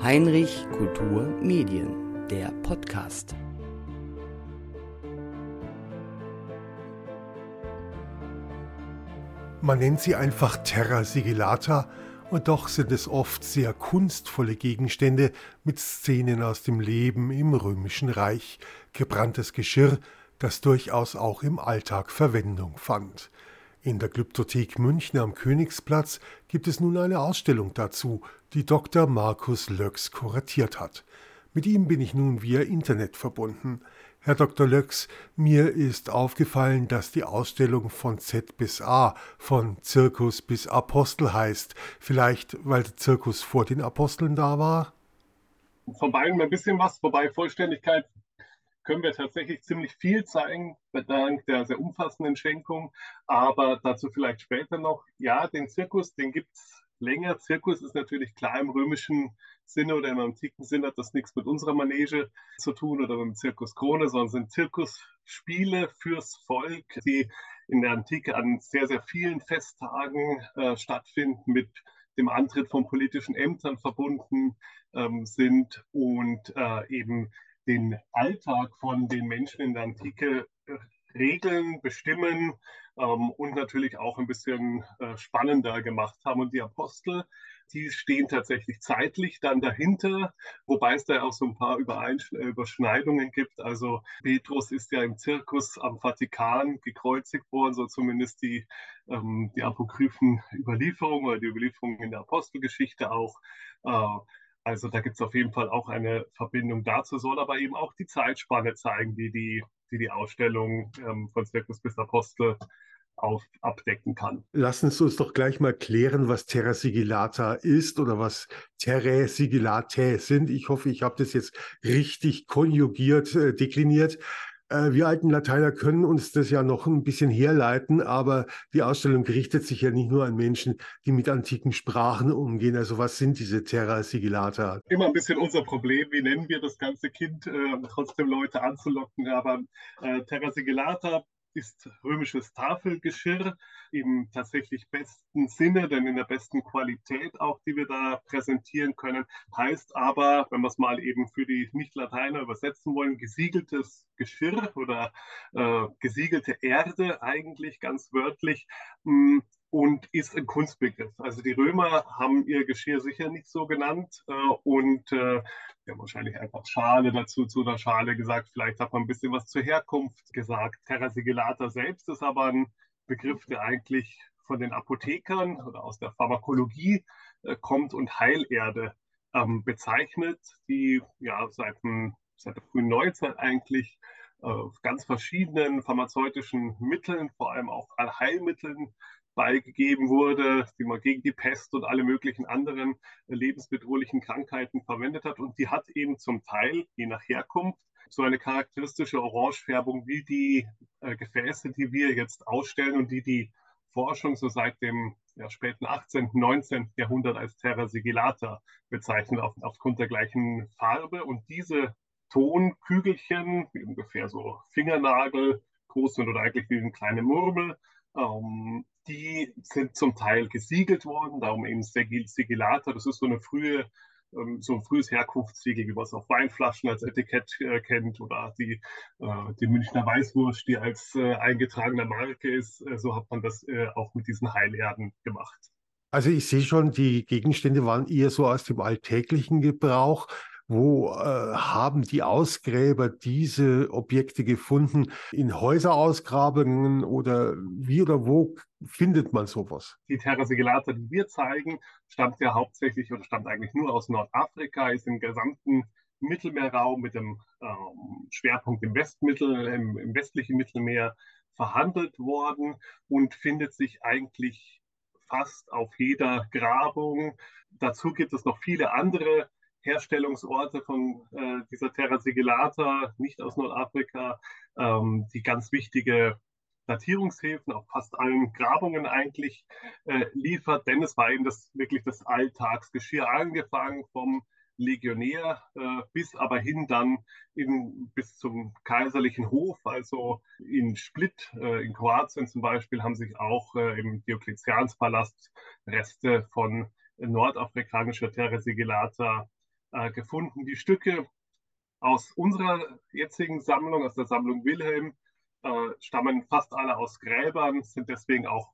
Heinrich Kultur Medien, der Podcast. Man nennt sie einfach Terra Sigillata und doch sind es oft sehr kunstvolle Gegenstände mit Szenen aus dem Leben im römischen Reich, gebranntes Geschirr, das durchaus auch im Alltag Verwendung fand. In der Glyptothek München am Königsplatz gibt es nun eine Ausstellung dazu, die Dr. Markus Löx kuratiert hat. Mit ihm bin ich nun via Internet verbunden. Herr Dr. Löx, mir ist aufgefallen, dass die Ausstellung von Z bis A, von Zirkus bis Apostel heißt. Vielleicht, weil der Zirkus vor den Aposteln da war? Von beiden ein bisschen was, wobei Vollständigkeit können wir tatsächlich ziemlich viel zeigen, dank der sehr umfassenden Schenkung. Aber dazu vielleicht später noch. Ja, den Zirkus, den gibt es länger. Zirkus ist natürlich klar im römischen Sinne oder im antiken Sinne hat das nichts mit unserer Manege zu tun oder mit dem Zirkus Krone, sondern sind Zirkusspiele fürs Volk, die in der Antike an sehr, sehr vielen Festtagen äh, stattfinden, mit dem Antritt von politischen Ämtern verbunden ähm, sind und äh, eben den Alltag von den Menschen in der Antike äh, regeln, bestimmen ähm, und natürlich auch ein bisschen äh, spannender gemacht haben. Und die Apostel, die stehen tatsächlich zeitlich dann dahinter, wobei es da auch so ein paar Übereinsch äh, Überschneidungen gibt. Also Petrus ist ja im Zirkus am Vatikan gekreuzigt worden, so zumindest die, ähm, die apokryphen Überlieferungen oder die Überlieferungen in der Apostelgeschichte auch. Äh, also da gibt es auf jeden Fall auch eine Verbindung dazu, soll aber eben auch die Zeitspanne zeigen, die die, die, die Ausstellung ähm, von Zirkus bis Apostel auf, abdecken kann. Lassen Sie uns doch gleich mal klären, was Terra Sigillata ist oder was Terrae Sigillatae sind. Ich hoffe, ich habe das jetzt richtig konjugiert, äh, dekliniert. Äh, wir alten Lateiner können uns das ja noch ein bisschen herleiten, aber die Ausstellung richtet sich ja nicht nur an Menschen, die mit antiken Sprachen umgehen. Also was sind diese Terra Sigillata? Immer ein bisschen unser Problem, wie nennen wir das ganze Kind, äh, trotzdem Leute anzulocken. Aber äh, Terra Sigillata ist römisches Tafelgeschirr im tatsächlich besten Sinne, denn in der besten Qualität auch, die wir da präsentieren können. Heißt aber, wenn wir es mal eben für die Nicht-Lateiner übersetzen wollen, gesiegeltes Geschirr oder äh, gesiegelte Erde eigentlich ganz wörtlich. Hm, und ist ein Kunstbegriff. Also die Römer haben ihr Geschirr sicher nicht so genannt äh, und äh, haben wahrscheinlich einfach Schale dazu zu einer Schale gesagt. Vielleicht hat man ein bisschen was zur Herkunft gesagt. Terra sigillata selbst ist aber ein Begriff, der eigentlich von den Apothekern oder aus der Pharmakologie äh, kommt und Heilerde ähm, bezeichnet, die ja seit, dem, seit der frühen Neuzeit eigentlich äh, ganz verschiedenen pharmazeutischen Mitteln, vor allem auch Heilmitteln beigegeben wurde, die man gegen die Pest und alle möglichen anderen lebensbedrohlichen Krankheiten verwendet hat. Und die hat eben zum Teil, je nach Herkunft, so eine charakteristische Orangefärbung wie die äh, Gefäße, die wir jetzt ausstellen und die die Forschung so seit dem ja, späten 18., 19. Jahrhundert als Terra Sigillata bezeichnet, auf, aufgrund der gleichen Farbe. Und diese Tonkügelchen, die ungefähr so Fingernagel groß sind oder eigentlich wie eine kleine Murmel, ähm, die sind zum Teil gesiegelt worden, darum eben Sigillata. Das ist so eine frühe ähm, so ein frühes Herkunftssiegel, wie man es auf Weinflaschen als Etikett äh, kennt oder die, äh, die Münchner Weißwurst, die als äh, eingetragene Marke ist. Äh, so hat man das äh, auch mit diesen Heilerden gemacht. Also ich sehe schon, die Gegenstände waren eher so aus dem alltäglichen Gebrauch. Wo äh, haben die Ausgräber diese Objekte gefunden? In Häuserausgrabungen oder wie oder wo findet man sowas? Die Terra Sigillata, die wir zeigen, stammt ja hauptsächlich oder stammt eigentlich nur aus Nordafrika, ist im gesamten Mittelmeerraum mit dem ähm, Schwerpunkt im Westmittel, im, im westlichen Mittelmeer verhandelt worden und findet sich eigentlich fast auf jeder Grabung. Dazu gibt es noch viele andere Herstellungsorte von äh, dieser Terra Sigillata, nicht aus Nordafrika, ähm, die ganz wichtige Datierungshilfen auf fast allen Grabungen eigentlich äh, liefert, denn es war eben das wirklich das Alltagsgeschirr, angefangen vom Legionär äh, bis aber hin dann in, bis zum kaiserlichen Hof, also in Split, äh, in Kroatien zum Beispiel, haben sich auch äh, im Diokletianspalast Reste von nordafrikanischer Terra Sigillata äh, gefunden. Die Stücke aus unserer jetzigen Sammlung, aus der Sammlung Wilhelm, äh, stammen fast alle aus Gräbern, sind deswegen auch,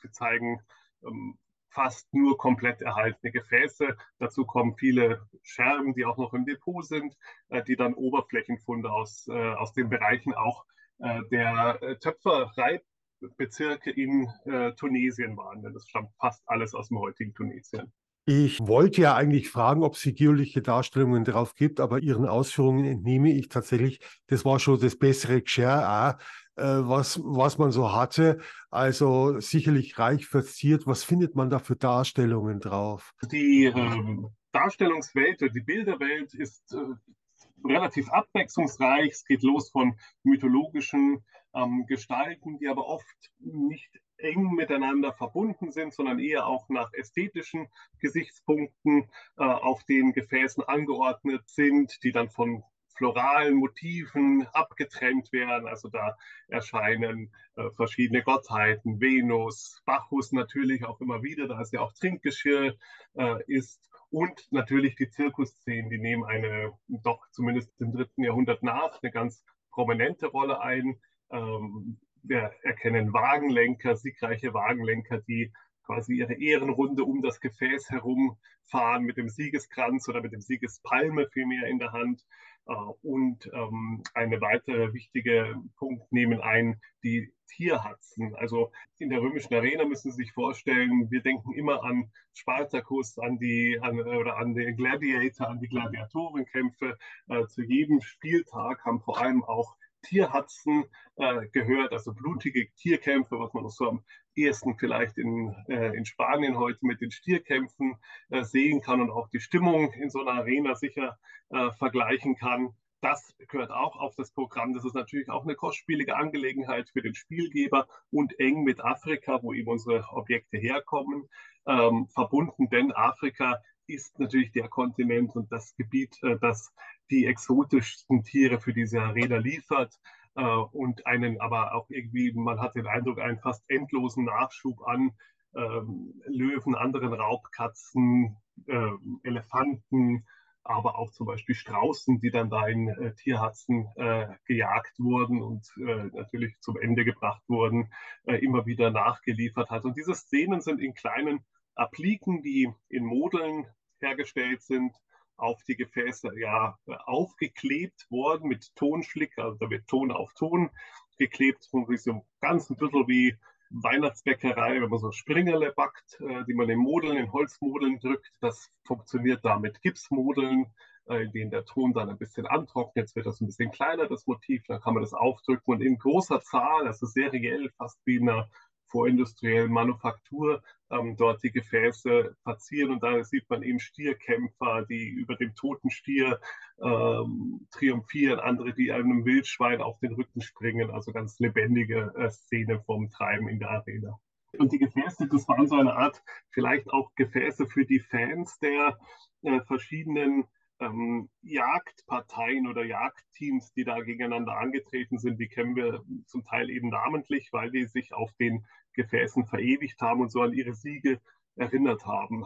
sie zeigen ähm, fast nur komplett erhaltene Gefäße. Dazu kommen viele Scherben, die auch noch im Depot sind, äh, die dann Oberflächenfunde aus, äh, aus den Bereichen auch äh, der Töpfereibezirke in Tunesien waren. Denn das stammt fast alles aus dem heutigen Tunesien. Ich wollte ja eigentlich fragen, ob es figürliche Darstellungen drauf gibt, aber Ihren Ausführungen entnehme ich tatsächlich, das war schon das bessere Geschirr auch, äh, was, was man so hatte. Also sicherlich reich verziert. Was findet man da für Darstellungen drauf? Die ähm, Darstellungswelt, die Bilderwelt ist äh, relativ abwechslungsreich. Es geht los von mythologischen ähm, Gestalten, die aber oft nicht eng miteinander verbunden sind, sondern eher auch nach ästhetischen Gesichtspunkten äh, auf den Gefäßen angeordnet sind, die dann von floralen Motiven abgetrennt werden. Also da erscheinen äh, verschiedene Gottheiten, Venus, Bacchus natürlich auch immer wieder, da es ja auch Trinkgeschirr äh, ist. Und natürlich die Zirkusszenen, die nehmen eine doch zumindest im dritten Jahrhundert nach eine ganz prominente Rolle ein. Ähm, wir erkennen Wagenlenker, siegreiche Wagenlenker, die quasi ihre Ehrenrunde um das Gefäß herumfahren mit dem Siegeskranz oder mit dem Siegespalme vielmehr in der Hand. Äh, und ähm, eine weitere wichtige Punkt nehmen ein die Tierhatzen. Also in der römischen Arena müssen Sie sich vorstellen, wir denken immer an Spartacus, an die an, oder an den Gladiator, an die Gladiatorenkämpfe. Äh, zu jedem Spieltag haben vor allem auch Tierhatzen äh, gehört, also blutige Tierkämpfe, was man noch so am ehesten vielleicht in, äh, in Spanien heute mit den Stierkämpfen äh, sehen kann und auch die Stimmung in so einer Arena sicher äh, vergleichen kann. Das gehört auch auf das Programm. Das ist natürlich auch eine kostspielige Angelegenheit für den Spielgeber und eng mit Afrika, wo eben unsere Objekte herkommen, ähm, verbunden, denn Afrika ist natürlich der Kontinent und das Gebiet, äh, das die exotischsten Tiere für diese Arena liefert äh, und einen aber auch irgendwie, man hat den Eindruck, einen fast endlosen Nachschub an ähm, Löwen, anderen Raubkatzen, äh, Elefanten, aber auch zum Beispiel Straußen, die dann da in äh, Tierhatzen äh, gejagt wurden und äh, natürlich zum Ende gebracht wurden, immer wieder nachgeliefert hat. Und diese Szenen sind in kleinen Appliken, die in Modeln hergestellt sind, auf die Gefäße ja aufgeklebt worden mit Tonschlick, also da wird Ton auf Ton geklebt, so ein ganz ein bisschen wie Weihnachtsbäckerei, wenn man so Springerle backt, äh, die man in Modeln, in Holzmodeln drückt. Das funktioniert da mit Gipsmodeln, äh, in denen der Ton dann ein bisschen antrocknet. Jetzt wird das ein bisschen kleiner, das Motiv, dann kann man das aufdrücken und in großer Zahl, also seriell, fast wie in einer vorindustriellen Manufaktur ähm, dort die Gefäße verzieren. Und da sieht man eben Stierkämpfer, die über dem toten Stier ähm, triumphieren, andere, die einem Wildschwein auf den Rücken springen. Also ganz lebendige äh, Szene vom Treiben in der Arena. Und die Gefäße, das waren so eine Art, vielleicht auch Gefäße für die Fans der äh, verschiedenen ähm, Jagdparteien oder Jagdteams, die da gegeneinander angetreten sind, die kennen wir zum Teil eben namentlich, weil die sich auf den Gefäßen verewigt haben und so an ihre Siege erinnert haben.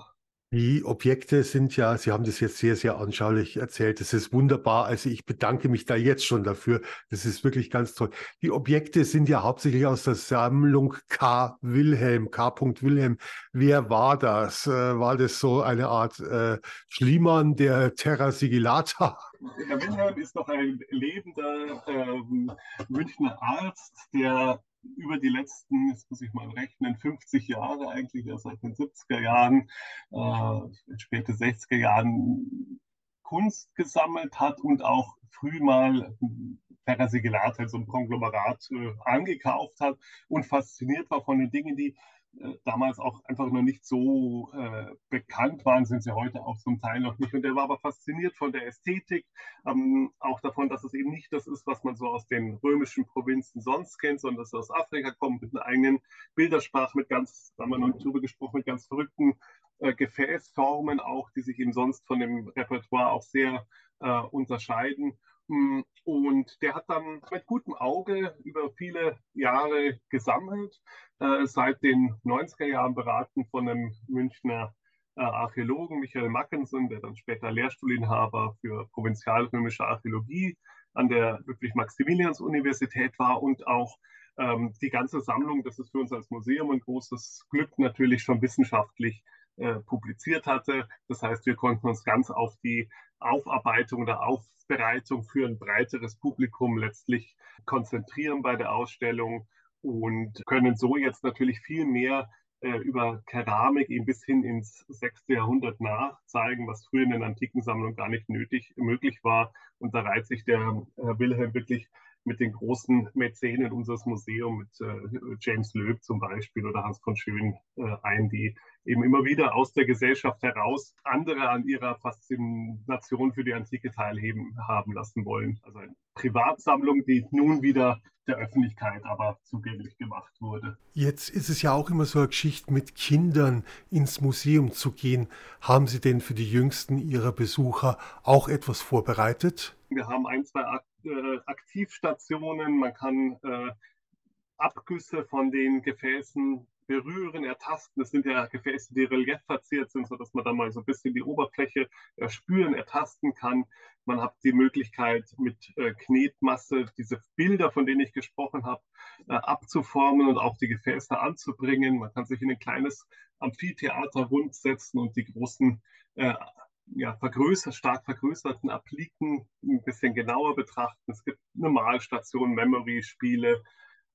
Die Objekte sind ja, Sie haben das jetzt sehr, sehr anschaulich erzählt. Das ist wunderbar. Also ich bedanke mich da jetzt schon dafür. Das ist wirklich ganz toll. Die Objekte sind ja hauptsächlich aus der Sammlung K. Wilhelm, K. Wilhelm. Wer war das? Äh, war das so eine Art äh, Schliemann der Terra Sigillata? Herr Wilhelm ist noch ein lebender ähm, Münchner Arzt, der über die letzten, jetzt muss ich mal rechnen, 50 Jahre eigentlich, ja seit den 70er Jahren, äh, späte 60er Jahren Kunst gesammelt hat und auch früh mal Terra Sigillata, so ein Konglomerat, äh, angekauft hat und fasziniert war von den Dingen, die damals auch einfach noch nicht so äh, bekannt waren, sind sie heute auch zum Teil noch nicht. Und er war aber fasziniert von der Ästhetik, ähm, auch davon, dass es eben nicht das ist, was man so aus den römischen Provinzen sonst kennt, sondern dass er aus Afrika kommt mit einer eigenen Bildersprache, mit ganz, da haben wir noch drüber gesprochen, mit ganz verrückten äh, Gefäßformen auch, die sich eben sonst von dem Repertoire auch sehr äh, unterscheiden. Mm, und der hat dann mit gutem Auge über viele Jahre gesammelt, äh, seit den 90er Jahren beraten von einem Münchner äh, Archäologen Michael Mackensen, der dann später Lehrstuhlinhaber für provinzialrömische Archäologie an der Ludwig-Maximilians-Universität war und auch ähm, die ganze Sammlung, das ist für uns als Museum ein großes Glück, natürlich schon wissenschaftlich äh, publiziert hatte. Das heißt, wir konnten uns ganz auf die Aufarbeitung oder Aufbereitung für ein breiteres Publikum letztlich konzentrieren bei der Ausstellung und können so jetzt natürlich viel mehr äh, über Keramik eben bis hin ins 6. Jahrhundert nachzeigen, was früher in den antiken Sammlungen gar nicht nötig möglich war. Und da reiht sich der Herr Wilhelm wirklich mit den großen Mäzenen unseres Museums, mit äh, James Löb zum Beispiel oder Hans von Schön äh, ein, die eben immer wieder aus der Gesellschaft heraus andere an ihrer Faszination für die Antike teilhaben haben lassen wollen. Also eine Privatsammlung, die nun wieder der Öffentlichkeit aber zugänglich gemacht wurde. Jetzt ist es ja auch immer so eine Geschichte, mit Kindern ins Museum zu gehen. Haben Sie denn für die Jüngsten Ihrer Besucher auch etwas vorbereitet? Wir haben ein, zwei äh, Aktivstationen, man kann äh, Abgüsse von den Gefäßen berühren, ertasten. Das sind ja Gefäße, die reliefverziert sind, sodass man da mal so ein bisschen die Oberfläche erspüren, ertasten kann. Man hat die Möglichkeit, mit äh, Knetmasse diese Bilder, von denen ich gesprochen habe, äh, abzuformen und auch die Gefäße anzubringen. Man kann sich in ein kleines Amphitheater rund setzen und die großen äh, ja, vergrößert, stark vergrößerten Appliken ein bisschen genauer betrachten. Es gibt eine Malstation, Memory-Spiele,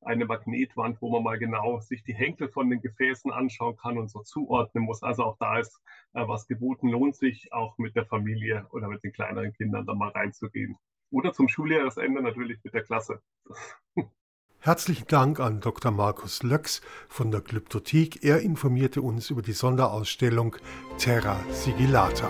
eine Magnetwand, wo man mal genau sich die Henkel von den Gefäßen anschauen kann und so zuordnen muss. Also auch da ist äh, was geboten, lohnt sich auch mit der Familie oder mit den kleineren Kindern da mal reinzugehen. Oder zum Schuljahresende natürlich mit der Klasse. Herzlichen Dank an Dr. Markus Löcks von der Glyptothek. Er informierte uns über die Sonderausstellung Terra Sigillata.